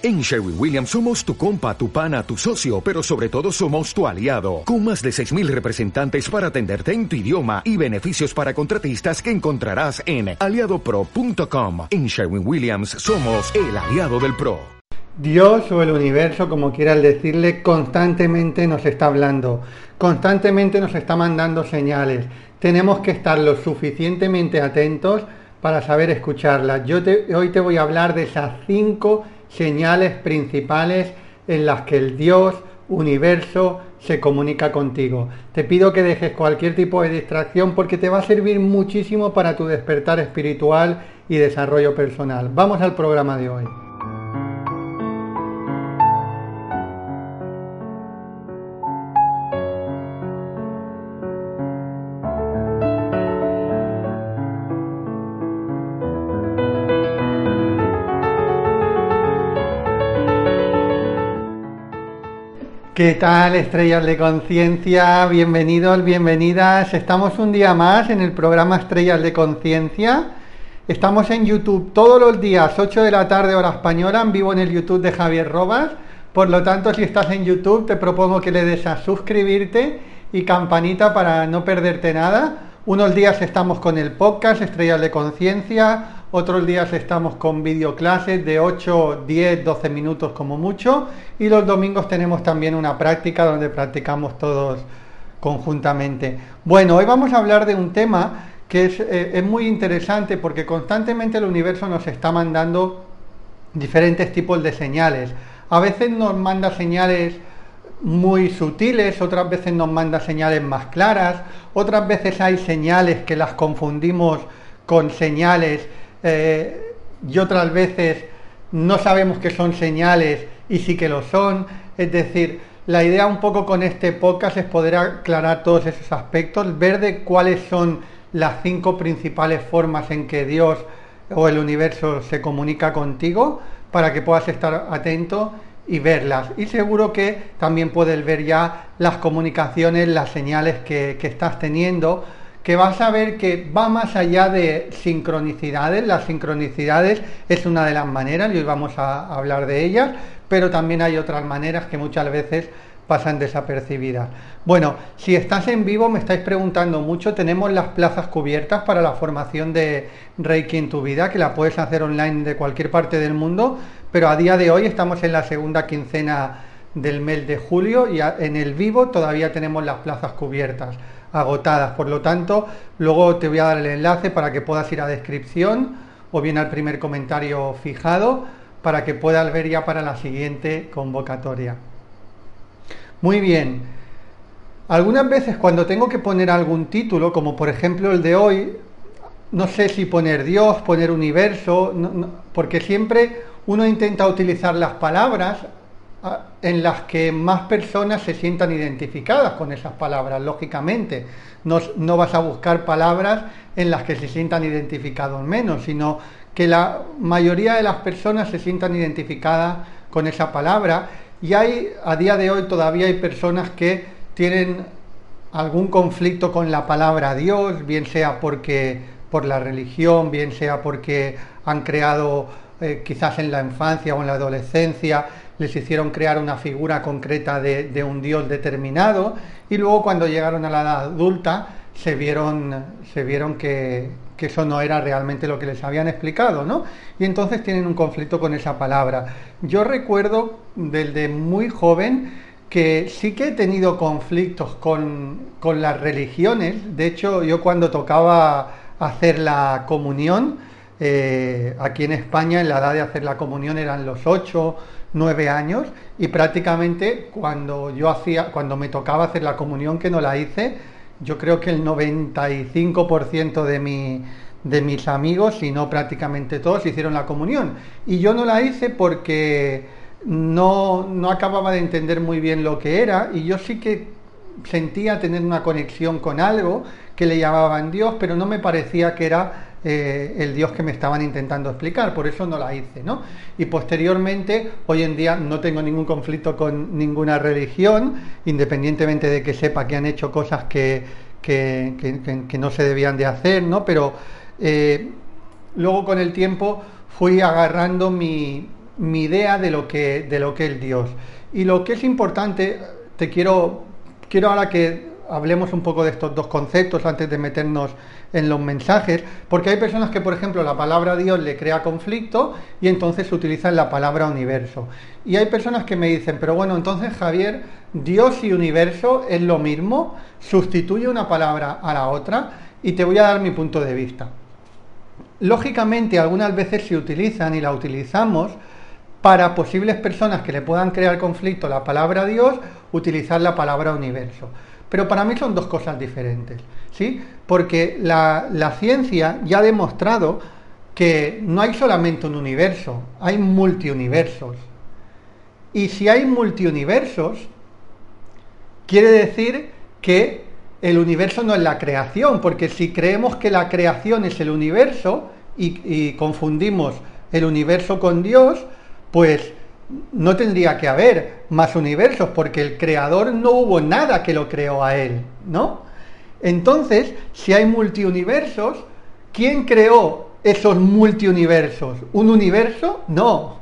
En Sherwin Williams somos tu compa, tu pana, tu socio, pero sobre todo somos tu aliado, con más de 6.000 representantes para atenderte en tu idioma y beneficios para contratistas que encontrarás en aliadopro.com. En Sherwin Williams somos el aliado del PRO. Dios o el universo, como quieras decirle, constantemente nos está hablando, constantemente nos está mandando señales. Tenemos que estar lo suficientemente atentos para saber escucharlas. Yo hoy te voy a hablar de esas cinco principales en las que el Dios, universo, se comunica contigo. Te pido que dejes cualquier tipo de distracción porque te va a servir muchísimo para tu despertar espiritual y desarrollo personal. Vamos al programa de hoy. ¿Qué tal, estrellas de conciencia? Bienvenidos, bienvenidas. Estamos un día más en el programa Estrellas de Conciencia. Estamos en YouTube todos los días, 8 de la tarde, hora española, en vivo en el YouTube de Javier Robas. Por lo tanto, si estás en YouTube, te propongo que le des a suscribirte y campanita para no perderte nada. Unos días estamos con el podcast Estrellas de Conciencia, otros días estamos con videoclases de 8, 10, 12 minutos como mucho y los domingos tenemos también una práctica donde practicamos todos conjuntamente. Bueno, hoy vamos a hablar de un tema que es, eh, es muy interesante porque constantemente el universo nos está mandando diferentes tipos de señales. A veces nos manda señales muy sutiles, otras veces nos manda señales más claras, otras veces hay señales que las confundimos con señales eh, y otras veces no sabemos que son señales y sí que lo son. Es decir, la idea un poco con este podcast es poder aclarar todos esos aspectos, ver de cuáles son las cinco principales formas en que Dios o el universo se comunica contigo para que puedas estar atento y verlas. Y seguro que también puedes ver ya las comunicaciones, las señales que, que estás teniendo que vas a ver que va más allá de sincronicidades. Las sincronicidades es una de las maneras y hoy vamos a hablar de ellas, pero también hay otras maneras que muchas veces pasan desapercibidas. Bueno, si estás en vivo, me estáis preguntando mucho, tenemos las plazas cubiertas para la formación de Reiki en tu vida, que la puedes hacer online de cualquier parte del mundo, pero a día de hoy estamos en la segunda quincena del mes de julio y en el vivo todavía tenemos las plazas cubiertas agotadas. Por lo tanto, luego te voy a dar el enlace para que puedas ir a descripción o bien al primer comentario fijado para que puedas ver ya para la siguiente convocatoria. Muy bien. Algunas veces cuando tengo que poner algún título, como por ejemplo el de hoy, no sé si poner Dios, poner universo, porque siempre uno intenta utilizar las palabras en las que más personas se sientan identificadas con esas palabras, lógicamente. No, no, vas a buscar palabras en las que se sientan identificados menos, sino que la mayoría de las personas se sientan identificadas con esa palabra. Y hay, a día de hoy todavía hay personas que tienen algún conflicto con la palabra Dios, bien sea porque por la religión, bien sea porque han creado eh, quizás en la infancia o en la adolescencia les hicieron crear una figura concreta de, un dios determinado y luego cuando llegaron a la edad adulta se vieron, se vieron que, que, eso no era realmente lo que les habían explicado, ¿no? Y entonces tienen un conflicto con esa palabra. Yo recuerdo desde muy joven que sí que he tenido conflictos con, con las religiones. De hecho, yo cuando tocaba hacer la comunión, eh, aquí en España en la edad de hacer la comunión eran los ocho nueve años y prácticamente cuando yo hacía, cuando me tocaba hacer la comunión que no la hice, yo creo que el 95% de mi, de mis amigos, si no prácticamente todos, hicieron la comunión. Y yo no la hice porque no, no acababa de entender muy bien lo que era y yo sí que sentía tener una conexión con algo que le llamaban Dios, pero no me parecía que era eh, el Dios que me estaban intentando explicar, por eso no la hice, ¿no? Y posteriormente, hoy en día no tengo ningún conflicto con ninguna religión, independientemente de que sepa que han hecho cosas que, que, no se debían de hacer, ¿no? Pero eh, luego con el tiempo fui agarrando mi, mi idea de lo que, de lo que es Dios. Y lo que es importante, te quiero, quiero ahora que hablemos un poco de estos dos conceptos antes de meternos en los mensajes, porque hay personas que, por ejemplo, la palabra Dios le crea conflicto y entonces utilizan la palabra universo. Y hay personas que me dicen, pero bueno, entonces Javier, Dios y universo es lo mismo, sustituye una palabra a la otra y te voy a dar mi punto de vista. Lógicamente, algunas veces se utilizan y la utilizamos para posibles personas que le puedan crear conflicto la palabra Dios, utilizar la palabra universo. Pero para mí son dos cosas diferentes, ¿sí? Porque la, la ciencia ya ha demostrado que no hay solamente un universo, hay multiuniversos. Y si hay multiuniversos, quiere decir que el universo no es la creación, porque si creemos que la creación es el universo y, y confundimos el universo con Dios, pues no tendría que haber más universos, porque el creador no hubo nada que lo creó a él, ¿no? Entonces, si hay multiuniversos, ¿quién creó esos multiuniversos? ¿Un universo? No.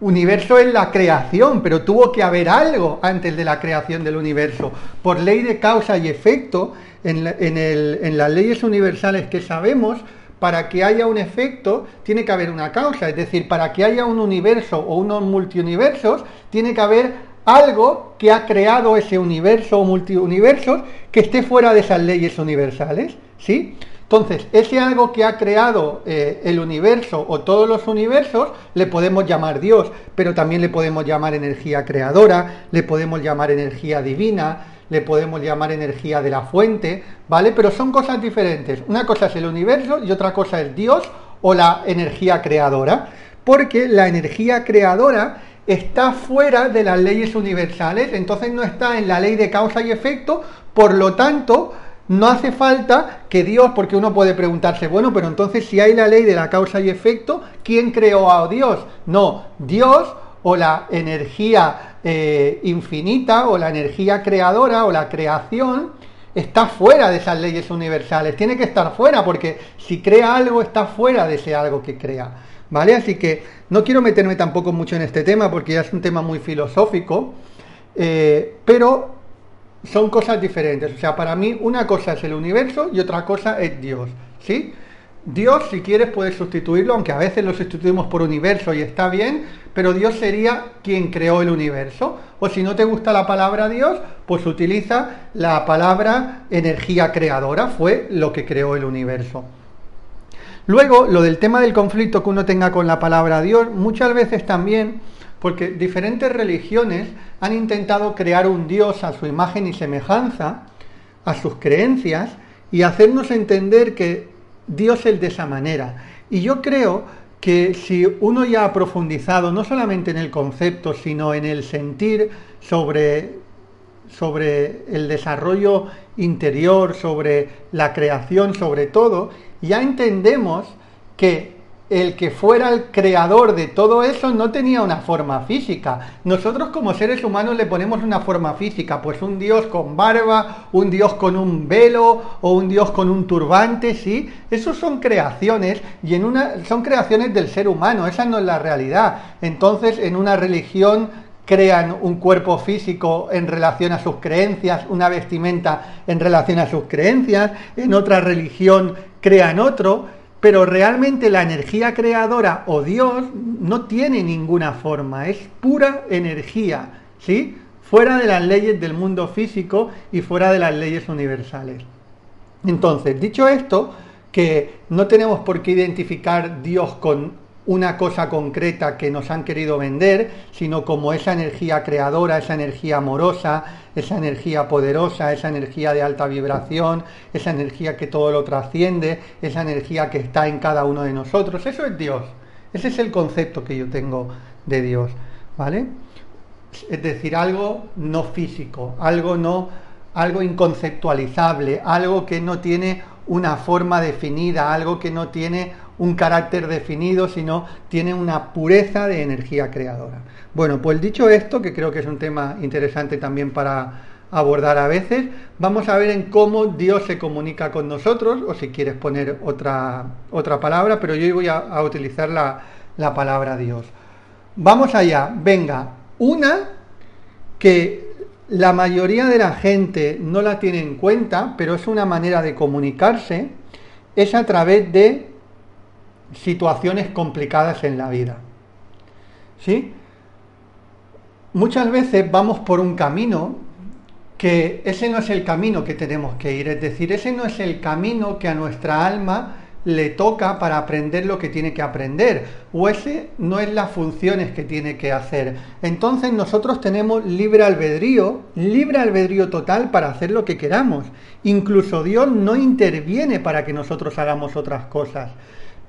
Universo es la creación, pero tuvo que haber algo antes de la creación del universo. Por ley de causa y efecto, en, en las leyes universales que sabemos, para que haya un efecto tiene que haber una causa, es decir, para que haya un universo o unos multiuniversos tiene que haber algo que ha creado ese universo o multiuniversos que esté fuera de esas leyes universales, ¿sí? Entonces, ese algo que ha creado eh, el universo o todos los universos le podemos llamar Dios, pero también le podemos llamar energía creadora, le podemos llamar energía divina, le podemos llamar energía de la fuente, ¿vale? Pero son cosas diferentes. Una cosa es el universo y otra cosa es Dios o la energía creadora, porque la energía creadora está fuera de las leyes universales, entonces no está en la ley de causa y efecto, por lo tanto, no hace falta que Dios, porque uno puede preguntarse, bueno, pero entonces si hay la ley de la causa y efecto, ¿quién creó a Dios? No, Dios o la energía eh, infinita o la energía creadora o la creación está fuera de esas leyes universales, tiene que estar fuera porque si crea algo está fuera de ese algo que crea. ¿Vale? Así que no quiero meterme tampoco mucho en este tema porque ya es un tema muy filosófico, eh, pero son cosas diferentes. O sea, para mí una cosa es el universo y otra cosa es Dios. ¿Sí? Dios, si quieres, puedes sustituirlo, aunque a veces lo sustituimos por universo y está bien, pero Dios sería quien creó el universo. O si no te gusta la palabra Dios, pues utiliza la palabra energía creadora, fue lo que creó el universo. Luego, lo del tema del conflicto que uno tenga con la palabra Dios, muchas veces también, porque diferentes religiones han intentado crear un Dios a su imagen y semejanza, a sus creencias, y hacernos entender que Dios es de esa manera. Y yo creo que si uno ya ha profundizado no solamente en el concepto, sino en el sentir sobre, sobre el desarrollo interior, sobre la creación, sobre todo, ya entendemos que el que fuera el creador de todo eso no tenía una forma física. Nosotros como seres humanos le ponemos una forma física, pues un dios con barba, un dios con un velo o un dios con un turbante, ¿sí? Esos son creaciones y en una son creaciones del ser humano, esa no es la realidad. Entonces, en una religión crean un cuerpo físico en relación a sus creencias, una vestimenta en relación a sus creencias, en otra religión crean otro, pero realmente la energía creadora o Dios no tiene ninguna forma, es pura energía, ¿sí? Fuera de las leyes del mundo físico y fuera de las leyes universales. Entonces, dicho esto, que no tenemos por qué identificar Dios con una cosa concreta que nos han querido vender, sino como esa energía creadora, esa energía amorosa, esa energía poderosa, esa energía de alta vibración, esa energía que todo lo trasciende, esa energía que está en cada uno de nosotros. Eso es Dios. Ese es el concepto que yo tengo de Dios, ¿vale? Es decir, algo no físico, algo no algo inconceptualizable, algo que no tiene una forma definida, algo que no tiene un carácter definido, sino tiene una pureza de energía creadora. Bueno, pues dicho esto, que creo que es un tema interesante también para abordar a veces, vamos a ver en cómo Dios se comunica con nosotros, o si quieres poner otra, otra palabra, pero yo voy a, utilizar la, la palabra Dios. Vamos allá, venga. Una que la mayoría de la gente no la tiene en cuenta, pero es una manera de comunicarse, es a través de situaciones complicadas en la vida. ¿Sí? Muchas veces vamos por un camino que ese no es el camino que tenemos que ir, es decir, ese no es el camino que a nuestra alma le toca para aprender lo que tiene que aprender, o ese no es las funciones que tiene que hacer. Entonces nosotros tenemos libre albedrío, libre albedrío total para hacer lo que queramos. Incluso Dios no interviene para que nosotros hagamos otras cosas.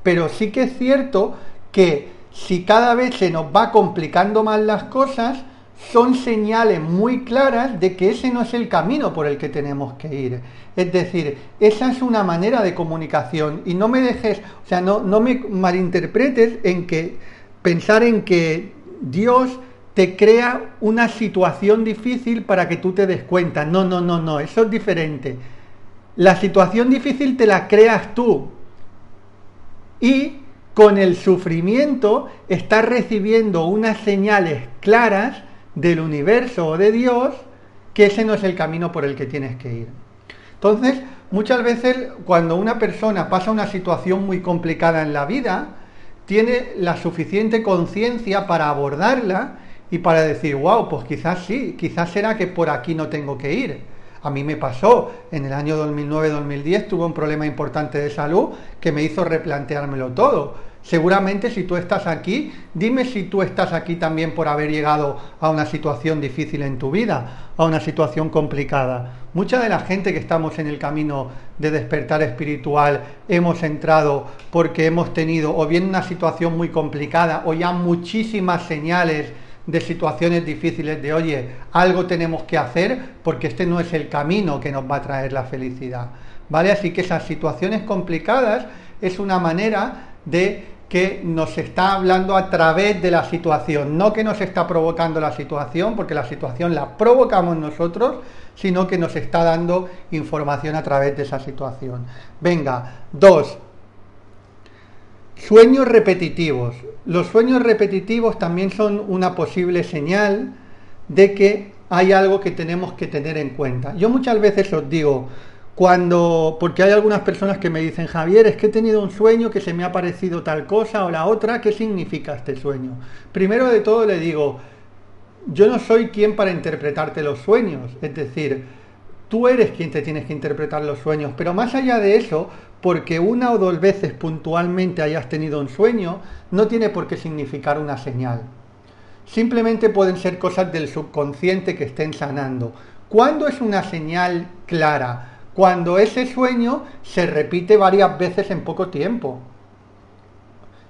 Pero sí que es cierto que si cada vez se nos va complicando más las cosas, son señales muy claras de que ese no es el camino por el que tenemos que ir. Es decir, esa es una manera de comunicación y no me dejes, o sea, no, no me malinterpretes en que pensar en que Dios te crea una situación difícil para que tú te des cuenta. No, no, no, no, eso es diferente. La situación difícil te la creas tú. Y con el sufrimiento estás recibiendo unas señales claras del universo o de Dios que ese no es el camino por el que tienes que ir. Entonces, muchas veces cuando una persona pasa una situación muy complicada en la vida, tiene la suficiente conciencia para abordarla y para decir, wow, pues quizás sí, quizás será que por aquí no tengo que ir. A mí me pasó, en el año 2009-2010 tuve un problema importante de salud que me hizo replanteármelo todo Seguramente si tú estás aquí, dime si tú estás aquí también por haber llegado a una situación difícil en tu vida, a una situación complicada. Mucha de la gente que estamos en el camino de despertar espiritual hemos entrado porque hemos tenido o bien una situación muy complicada o ya muchísimas señales de situaciones difíciles de, oye, algo tenemos que hacer porque este no es el camino que nos va a traer la felicidad. ¿Vale? Así que esas situaciones complicadas es una manera de que nos está hablando a través de la situación, no que nos está provocando la situación, porque la situación la provocamos nosotros, sino que nos está dando información a través de esa situación. Venga, dos, sueños repetitivos. Los sueños repetitivos también son una posible señal de que hay algo que tenemos que tener en cuenta. Yo muchas veces os digo, cuando, porque hay algunas personas que me dicen, Javier, es que he tenido un sueño que se me ha parecido tal cosa o la otra, ¿qué significa este sueño? Primero de todo le digo, yo no soy quien para interpretarte los sueños, es decir, tú eres quien te tienes que interpretar los sueños, pero más allá de eso, porque una o dos veces puntualmente hayas tenido un sueño, no tiene por qué significar una señal. Simplemente pueden ser cosas del subconsciente que estén sanando. ¿Cuándo es una señal clara? cuando ese sueño se repite varias veces en poco tiempo.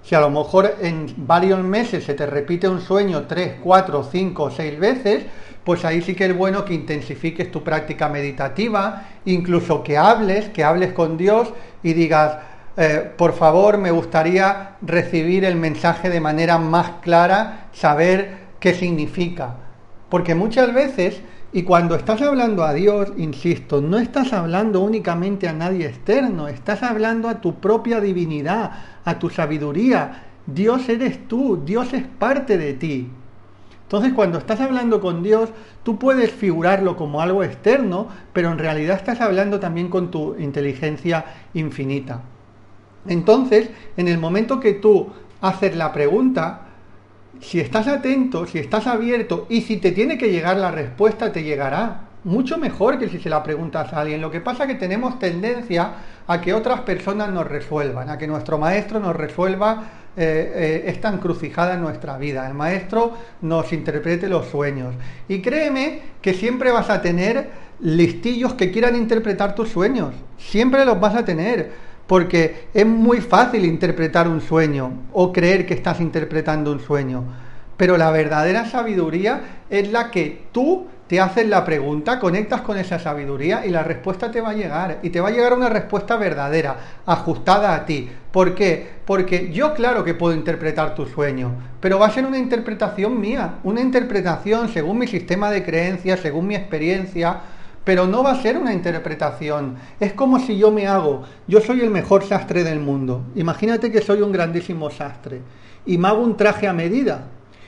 Si a lo mejor en varios meses se te repite un sueño tres, cuatro, cinco o seis veces, pues ahí sí que es bueno que intensifiques tu práctica meditativa, incluso que hables, que hables con Dios y digas, eh, por favor, me gustaría recibir el mensaje de manera más clara, saber qué significa. Porque muchas veces y cuando estás hablando a Dios, insisto, no estás hablando únicamente a nadie externo, estás hablando a tu propia divinidad, a tu sabiduría. Dios eres tú, Dios es parte de ti. Entonces cuando estás hablando con Dios, tú puedes figurarlo como algo externo, pero en realidad estás hablando también con tu inteligencia infinita. Entonces, en el momento que tú haces la pregunta, si estás atento, si estás abierto y si te tiene que llegar la respuesta, te llegará. Mucho mejor que si se la preguntas a alguien. Lo que pasa es que tenemos tendencia a que otras personas nos resuelvan, a que nuestro maestro nos resuelva eh, eh, esta encrucijada en nuestra vida. El maestro nos interprete los sueños. Y créeme que siempre vas a tener listillos que quieran interpretar tus sueños. Siempre los vas a tener porque es muy fácil interpretar un sueño o creer que estás interpretando un sueño. Pero la verdadera sabiduría es la que tú te haces la pregunta, conectas con esa sabiduría y la respuesta te va a llegar. Y te va a llegar una respuesta verdadera, ajustada a ti. ¿Por qué? Porque yo claro que puedo interpretar tu sueño, pero va a ser una interpretación mía, una interpretación según mi sistema de creencias, según mi experiencia, pero no va a ser una interpretación. Es como si yo me hago, yo soy el mejor sastre del mundo. Imagínate que soy un grandísimo sastre y me hago un traje a medida.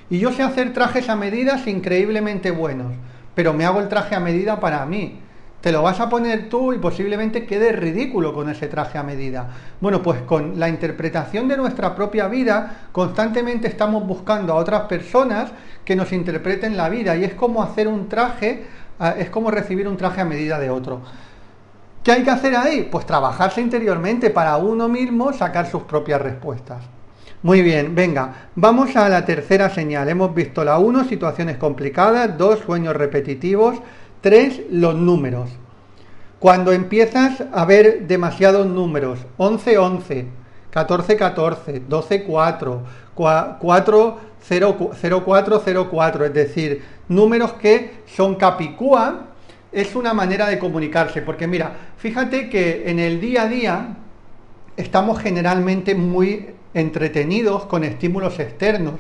Y yo sé hacer trajes a medidas increíblemente buenos, pero me hago el traje a medida para mí. Te lo vas a poner tú y posiblemente quede ridículo con ese traje a medida. Bueno, pues con la interpretación de nuestra propia vida, constantemente estamos buscando a otras personas que nos interpreten la vida y es como hacer un traje, ah, es como recibir un traje a medida de otro. ¿Qué hay que hacer ahí? Pues trabajarse interiormente para uno mismo sacar sus propias respuestas. Muy bien, venga, vamos a la tercera señal. Hemos visto la 1, situaciones complicadas, 2, sueños repetitivos, 3, los números. Cuando empiezas a ver demasiados números, 11, 11, 14, 14, 12, 4, 4, 0, 0, 4, 0, 4, es decir, números que son capicúa, es una manera de comunicarse, porque mira, fíjate que en el día a día estamos generalmente muy entretenidos con estímulos externos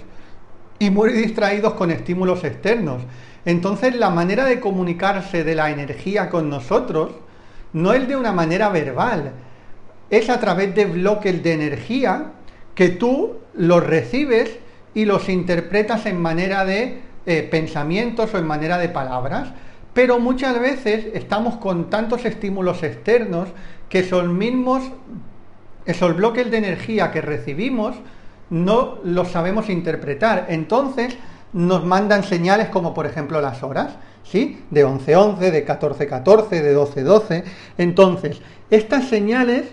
y muy distraídos con estímulos externos. Entonces la manera de comunicarse de la energía con nosotros no es de una manera verbal, es a través de bloques de energía que tú los recibes y los interpretas en manera de eh, pensamientos o en manera de palabras. Pero muchas veces estamos con tantos estímulos externos que son mismos esos bloques de energía que recibimos no los sabemos interpretar. Entonces nos mandan señales como por ejemplo las horas, ¿sí? De 11-11, de 14-14, de 12-12. Entonces, estas señales,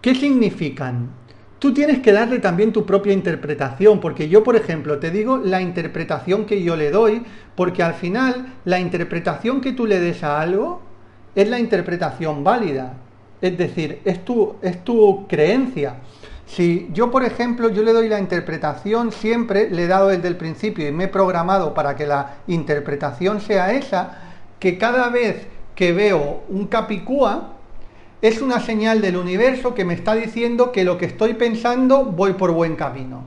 ¿qué significan? Tú tienes que darle también tu propia interpretación, porque yo, por ejemplo, te digo la interpretación que yo le doy, porque al final la interpretación que tú le des a algo es la interpretación válida. Es decir, es tu, es tu creencia. Si yo, por ejemplo, yo le doy la interpretación, siempre le he dado desde el principio y me he programado para que la interpretación sea esa, que cada vez que veo un capicúa, es una señal del universo que me está diciendo que lo que estoy pensando voy por buen camino.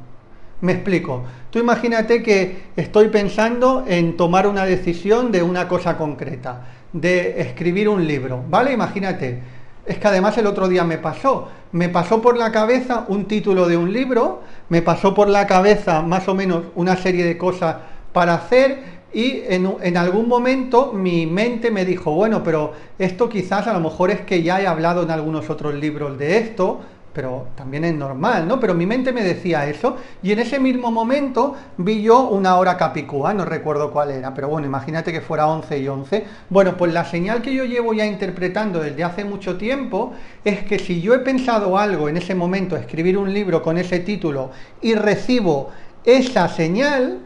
Me explico. Tú imagínate que estoy pensando en tomar una decisión de una cosa concreta, de escribir un libro, ¿vale? Imagínate es que además el otro día me pasó. Me pasó por la cabeza un título de un libro, me pasó por la cabeza más o menos una serie de cosas para hacer y en, en, algún momento mi mente me dijo, bueno, pero esto quizás a lo mejor es que ya he hablado en algunos otros libros de esto, pero también es normal, ¿no? Pero mi mente me decía eso y en ese mismo momento vi yo una hora capicúa, no recuerdo cuál era, pero bueno, imagínate que fuera 11 y 11. Bueno, pues la señal que yo llevo ya interpretando desde hace mucho tiempo es que si yo he pensado algo en ese momento, escribir un libro con ese título y recibo esa señal,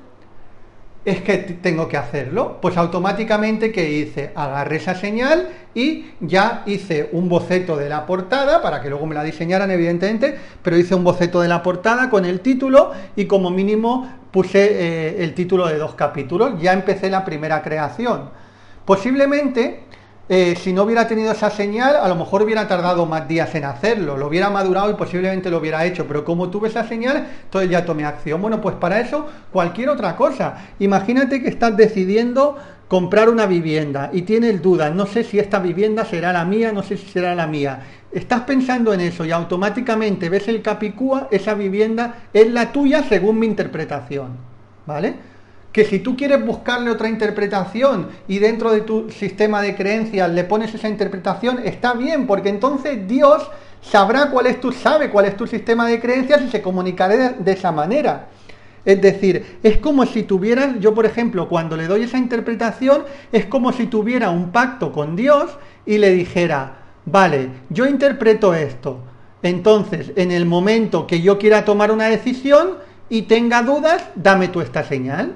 es que tengo que hacerlo. Pues automáticamente que hice, agarré esa señal y ya hice un boceto de la portada, para que luego me la diseñaran evidentemente, pero hice un boceto de la portada con el título y como mínimo puse eh, el título de dos capítulos, ya empecé la primera creación. Posiblemente eh, si no hubiera tenido esa señal, a lo mejor hubiera tardado más días en hacerlo, lo hubiera madurado y posiblemente lo hubiera hecho, pero como tuve esa señal, entonces ya tomé acción. Bueno, pues para eso, cualquier otra cosa. Imagínate que estás decidiendo comprar una vivienda y tienes dudas, no sé si esta vivienda será la mía, no sé si será la mía. Estás pensando en eso y automáticamente ves el capicúa, esa vivienda es la tuya según mi interpretación. ¿Vale? Que si tú quieres buscarle otra interpretación y dentro de tu sistema de creencias le pones esa interpretación, está bien, porque entonces Dios sabrá cuál es tu, sabe cuál es tu sistema de creencias y se comunicará de, esa manera. Es decir, es como si tuvieras, yo por ejemplo, cuando le doy esa interpretación, es como si tuviera un pacto con Dios y le dijera, vale, yo interpreto esto. Entonces, en el momento que yo quiera tomar una decisión y tenga dudas, dame tú esta señal.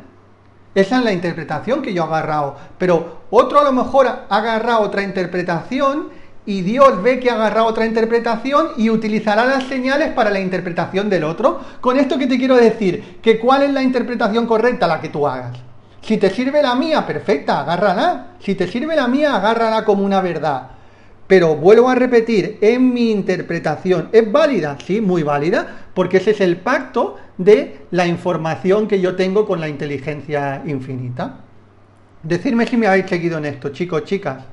Esa es la interpretación que yo he agarrado. Pero otro a lo mejor ha agarrado otra interpretación y Dios ve que ha agarrado otra interpretación y utilizará las señales para la interpretación del otro. Con esto que te quiero decir, que cuál es la interpretación correcta la que tú hagas. Si te sirve la mía, perfecta, agárrala. Si te sirve la mía, agárrala como una verdad. Pero vuelvo a repetir, en mi interpretación es válida, sí, muy válida, porque ese es el pacto de la información que yo tengo con la inteligencia infinita. Decidme si me habéis seguido en esto, chicos, chicas,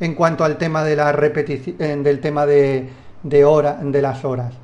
en cuanto al tema de la repetición, del tema de, de, de las horas.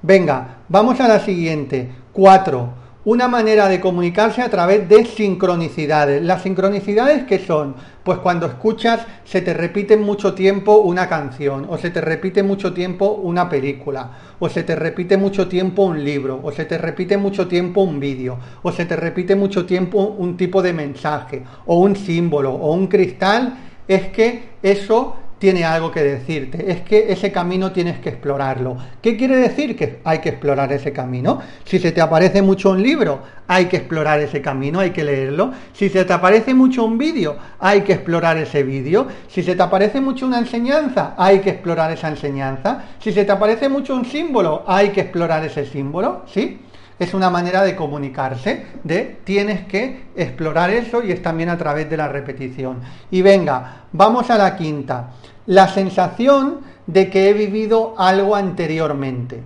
Venga, vamos a la siguiente. 4. Una manera de comunicarse a través de sincronicidades. ¿Las sincronicidades qué son? Pues cuando escuchas se te repite mucho tiempo una canción, o se te repite mucho tiempo una película, o se te repite mucho tiempo un libro, o se te repite mucho tiempo un vídeo, o se te repite mucho tiempo un tipo de mensaje, o un símbolo, o un cristal, es que eso tiene algo que decirte, es que ese camino tienes que explorarlo. ¿Qué quiere decir que hay que explorar ese camino? Si se te aparece mucho un libro, hay que explorar ese camino, hay que leerlo. Si se te aparece mucho un vídeo, hay que explorar ese vídeo. Si se te aparece mucho una enseñanza, hay que explorar esa enseñanza. Si se te aparece mucho un símbolo, hay que explorar ese símbolo, ¿sí? Es una manera de comunicarse, de tienes que explorar eso y es también a través de la repetición. Y venga, vamos a la quinta. La sensación de que he vivido algo anteriormente.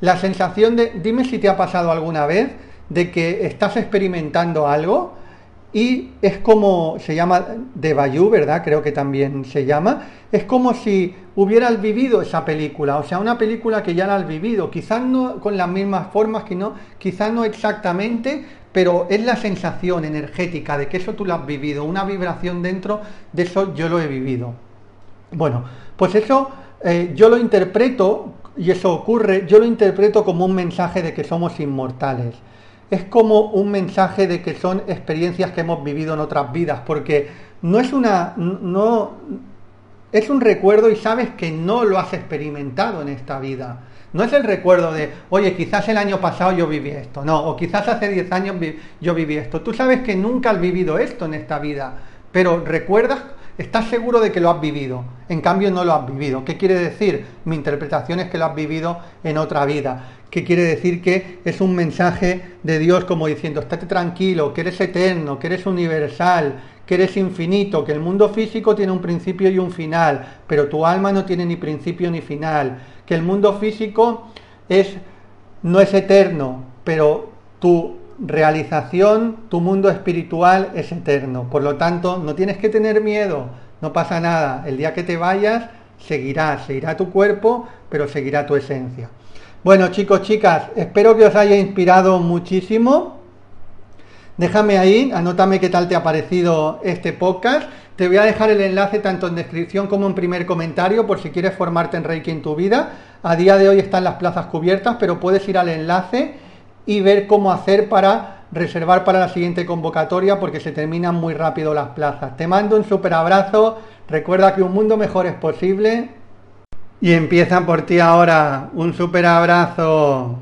La sensación de, dime si te ha pasado alguna vez, de que estás experimentando algo y es como, se llama de Bayou, ¿verdad? Creo que también se llama. Es como si hubieras vivido esa película, o sea, una película que ya la has vivido, quizás no con las mismas formas, que no, quizás no exactamente, pero es la sensación energética de que eso tú lo has vivido, una vibración dentro de eso yo lo he vivido. Bueno, pues eso eh, yo lo interpreto, y eso ocurre, yo lo interpreto como un mensaje de que somos inmortales es como un mensaje de que son experiencias que hemos vivido en otras vidas, porque no es una, no, es un recuerdo y sabes que no lo has experimentado en esta vida. No es el recuerdo de, oye, quizás el año pasado yo viví esto, no, o quizás hace 10 años yo viví esto. Tú sabes que nunca has vivido esto en esta vida, pero recuerdas, estás seguro de que lo has vivido, en cambio no lo has vivido. ¿Qué quiere decir? Mi interpretación es que lo has vivido en otra vida que quiere decir que es un mensaje de Dios como diciendo, estate tranquilo, que eres eterno, que eres universal, que eres infinito, que el mundo físico tiene un principio y un final, pero tu alma no tiene ni principio ni final, que el mundo físico es, no es eterno, pero tu realización, tu mundo espiritual es eterno. Por lo tanto, no tienes que tener miedo, no pasa nada. El día que te vayas, seguirá, seguirá tu cuerpo, pero seguirá tu esencia. Bueno chicos, chicas, espero que os haya inspirado muchísimo. Déjame ahí, anótame qué tal te ha parecido este podcast. Te voy a dejar el enlace tanto en descripción como en primer comentario por si quieres formarte en Reiki en tu vida. A día de hoy están las plazas cubiertas, pero puedes ir al enlace y ver cómo hacer para reservar para la siguiente convocatoria porque se terminan muy rápido las plazas. Te mando un super abrazo. Recuerda que un mundo mejor es posible y empieza por ti ahora. Un super abrazo.